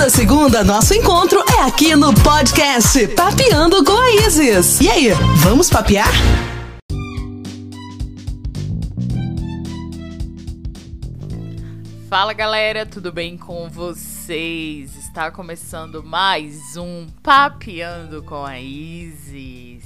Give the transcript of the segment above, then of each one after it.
Toda segunda, nosso encontro é aqui no podcast Papeando com a Isis. E aí, vamos papear? Fala galera, tudo bem com vocês? Está começando mais um Papeando com a Isis.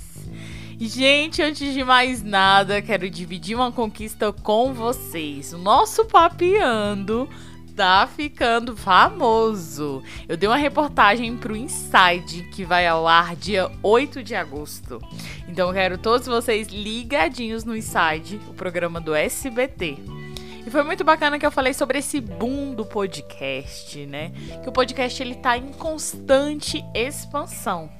Gente, antes de mais nada, quero dividir uma conquista com vocês. O nosso Papeando tá ficando famoso. Eu dei uma reportagem pro Inside que vai ao ar dia 8 de agosto. Então quero todos vocês ligadinhos no Inside, o programa do SBT. E foi muito bacana que eu falei sobre esse boom do podcast, né? Que o podcast ele tá em constante expansão.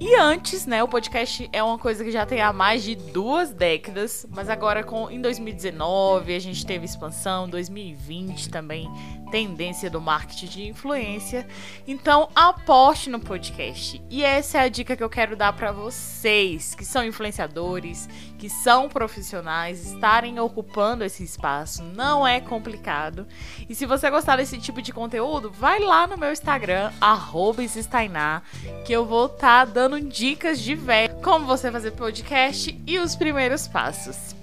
E antes, né, o podcast é uma coisa que já tem há mais de duas décadas, mas agora com em 2019 a gente teve expansão, 2020 também tendência do marketing de influência. Então, aposte no podcast. E essa é a dica que eu quero dar para vocês que são influenciadores, que são profissionais, estarem ocupando esse espaço. Não é complicado. E se você gostar desse tipo de conteúdo, vai lá no meu Instagram, @stainá, que eu vou estar tá dando dicas de velho, como você fazer podcast e os primeiros passos.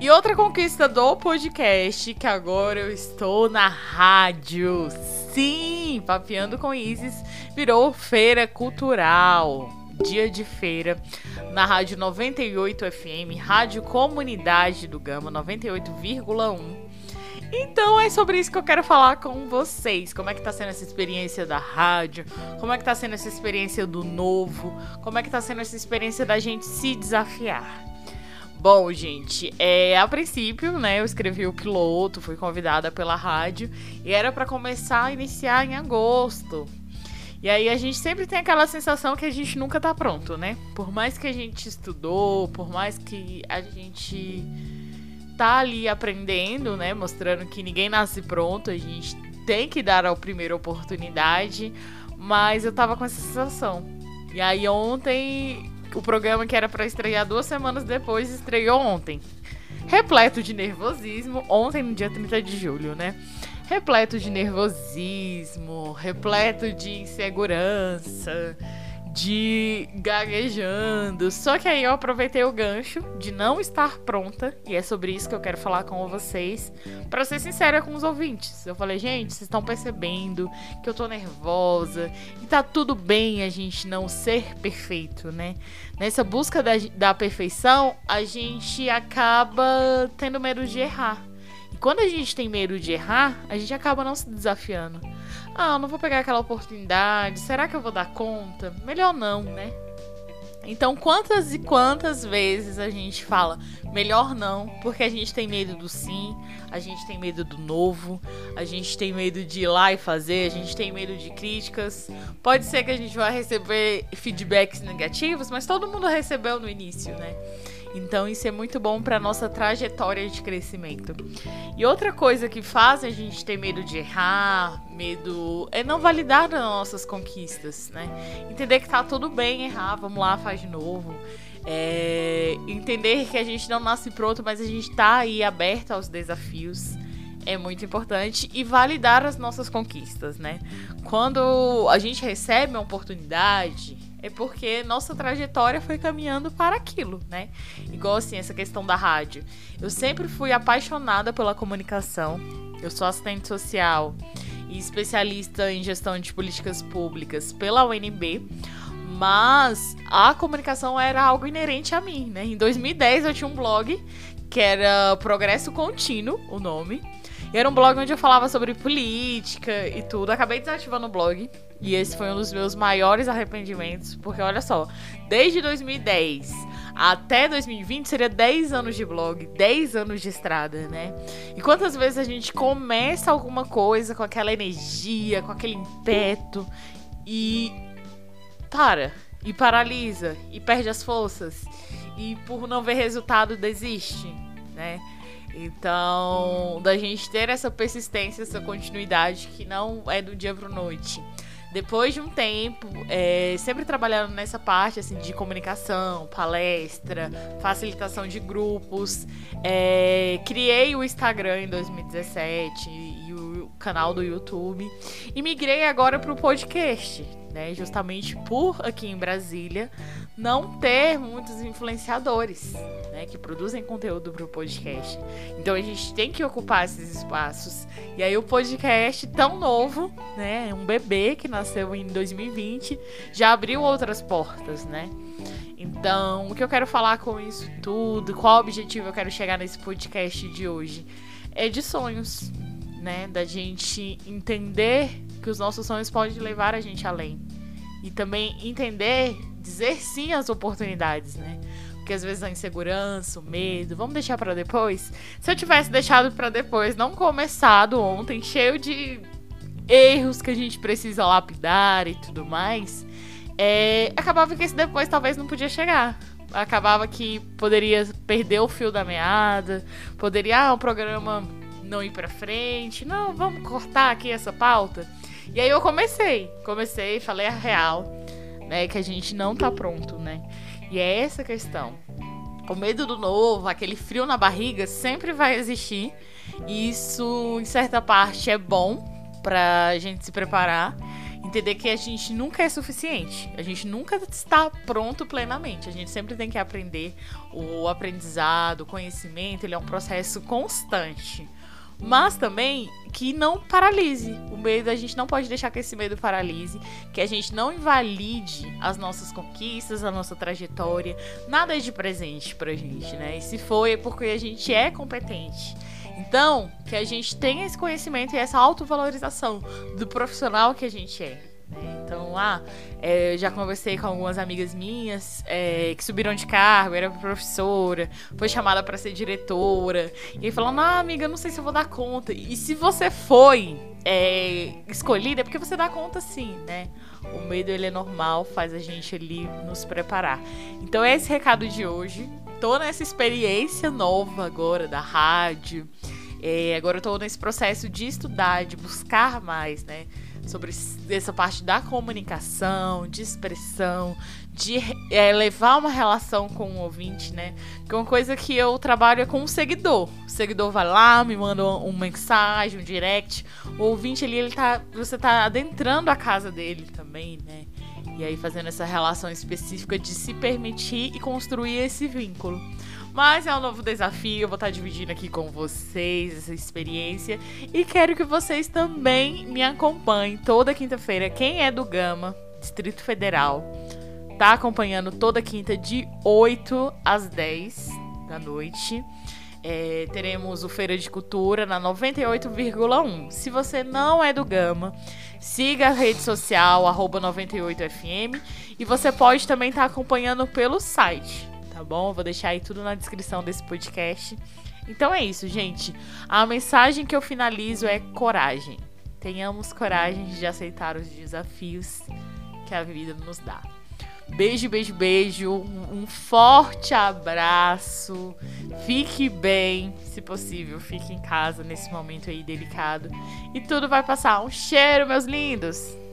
E outra conquista do podcast, que agora eu estou na rádio. Sim, Papeando com Isis virou feira cultural. Dia de feira na Rádio 98 FM, Rádio Comunidade do Gama 98,1. Então é sobre isso que eu quero falar com vocês. Como é que tá sendo essa experiência da rádio? Como é que tá sendo essa experiência do novo? Como é que tá sendo essa experiência da gente se desafiar? Bom, gente, é, a princípio, né, eu escrevi o piloto, fui convidada pela rádio e era para começar a iniciar em agosto. E aí a gente sempre tem aquela sensação que a gente nunca tá pronto, né? Por mais que a gente estudou, por mais que a gente tá ali aprendendo, né, mostrando que ninguém nasce pronto, a gente tem que dar a primeira oportunidade, mas eu tava com essa sensação. E aí ontem o programa que era para estrear duas semanas depois estreou ontem. Repleto de nervosismo, ontem no dia 30 de julho, né? Repleto de nervosismo, repleto de insegurança, de gaguejando. Só que aí eu aproveitei o gancho de não estar pronta, e é sobre isso que eu quero falar com vocês, para ser sincera com os ouvintes. Eu falei, gente, vocês estão percebendo que eu tô nervosa, e tá tudo bem a gente não ser perfeito, né? Nessa busca da, da perfeição, a gente acaba tendo medo de errar. Quando a gente tem medo de errar, a gente acaba não se desafiando. Ah, não vou pegar aquela oportunidade. Será que eu vou dar conta? Melhor não, né? Então, quantas e quantas vezes a gente fala melhor não, porque a gente tem medo do sim, a gente tem medo do novo, a gente tem medo de ir lá e fazer, a gente tem medo de críticas. Pode ser que a gente vá receber feedbacks negativos, mas todo mundo recebeu no início, né? Então isso é muito bom para nossa trajetória de crescimento. E outra coisa que faz a gente ter medo de errar, medo é não validar as nossas conquistas, né? Entender que tá tudo bem errar, vamos lá, faz de novo. É, entender que a gente não nasce pronto, mas a gente tá aí aberto aos desafios é muito importante e validar as nossas conquistas, né? Quando a gente recebe uma oportunidade, é porque nossa trajetória foi caminhando para aquilo, né? Igual assim, essa questão da rádio. Eu sempre fui apaixonada pela comunicação. Eu sou assistente social e especialista em gestão de políticas públicas pela UNB. Mas a comunicação era algo inerente a mim, né? Em 2010 eu tinha um blog que era Progresso Contínuo, o nome. Era um blog onde eu falava sobre política e tudo. Acabei desativando o blog. E esse foi um dos meus maiores arrependimentos. Porque olha só, desde 2010 até 2020 seria 10 anos de blog, 10 anos de estrada, né? E quantas vezes a gente começa alguma coisa com aquela energia, com aquele impeto e para, e paralisa, e perde as forças, e por não ver resultado desiste, né? Então, da gente ter essa persistência, essa continuidade que não é do dia para noite. Depois de um tempo, é, sempre trabalhando nessa parte assim de comunicação, palestra, facilitação de grupos, é, criei o Instagram em 2017 e o canal do YouTube e migrei agora para o podcast, né? Justamente por aqui em Brasília não ter muitos influenciadores, né, que produzem conteúdo para o podcast. Então a gente tem que ocupar esses espaços. E aí o podcast tão novo, né, um bebê que nasceu em 2020, já abriu outras portas, né? Então, o que eu quero falar com isso tudo, qual objetivo eu quero chegar nesse podcast de hoje? É de sonhos, né? Da gente entender que os nossos sonhos podem levar a gente além. E também entender, dizer sim às oportunidades, né? Porque às vezes a insegurança, o medo, vamos deixar para depois. Se eu tivesse deixado para depois, não começado ontem, cheio de erros que a gente precisa lapidar e tudo mais, é, acabava que esse depois talvez não podia chegar. Acabava que poderia perder o fio da meada, poderia, ah, o programa não ir pra frente, não, vamos cortar aqui essa pauta. E aí eu comecei, comecei, falei a real, né, que a gente não tá pronto, né? E é essa a questão. O medo do novo, aquele frio na barriga sempre vai existir. E isso, em certa parte, é bom pra gente se preparar. Entender que a gente nunca é suficiente. A gente nunca está pronto plenamente. A gente sempre tem que aprender. O aprendizado, o conhecimento, ele é um processo constante mas também que não paralise. O medo, a gente não pode deixar que esse medo paralise, que a gente não invalide as nossas conquistas, a nossa trajetória. Nada é de presente pra gente, né? E se foi é porque a gente é competente. Então, que a gente tenha esse conhecimento e essa autovalorização do profissional que a gente é. Então, ah, é, já conversei com algumas amigas minhas é, que subiram de cargo, era professora, foi chamada para ser diretora, e aí falando, ah, amiga, não sei se eu vou dar conta. E se você foi é, escolhida, é porque você dá conta sim, né? O medo, ele é normal, faz a gente ali nos preparar. Então, é esse recado de hoje. Tô nessa experiência nova agora da rádio. É, agora eu tô nesse processo de estudar, de buscar mais, né? Sobre essa parte da comunicação, de expressão, de é, levar uma relação com o ouvinte, né? Que uma coisa que eu trabalho é com o seguidor. O seguidor vai lá, me manda uma mensagem, um direct. O ouvinte ali, ele tá, você tá adentrando a casa dele também, né? E aí fazendo essa relação específica de se permitir e construir esse vínculo. Mas é um novo desafio, eu vou estar dividindo aqui com vocês essa experiência. E quero que vocês também me acompanhem toda quinta-feira. Quem é do Gama, Distrito Federal, tá acompanhando toda quinta de 8 às 10 da noite. É, teremos o Feira de Cultura na 98,1. Se você não é do Gama, siga a rede social 98FM e você pode também estar acompanhando pelo site tá bom? vou deixar aí tudo na descrição desse podcast. Então é isso, gente. A mensagem que eu finalizo é coragem. Tenhamos coragem de aceitar os desafios que a vida nos dá. Beijo, beijo, beijo. Um forte abraço. Fique bem, se possível, fique em casa nesse momento aí delicado. E tudo vai passar. Um cheiro, meus lindos!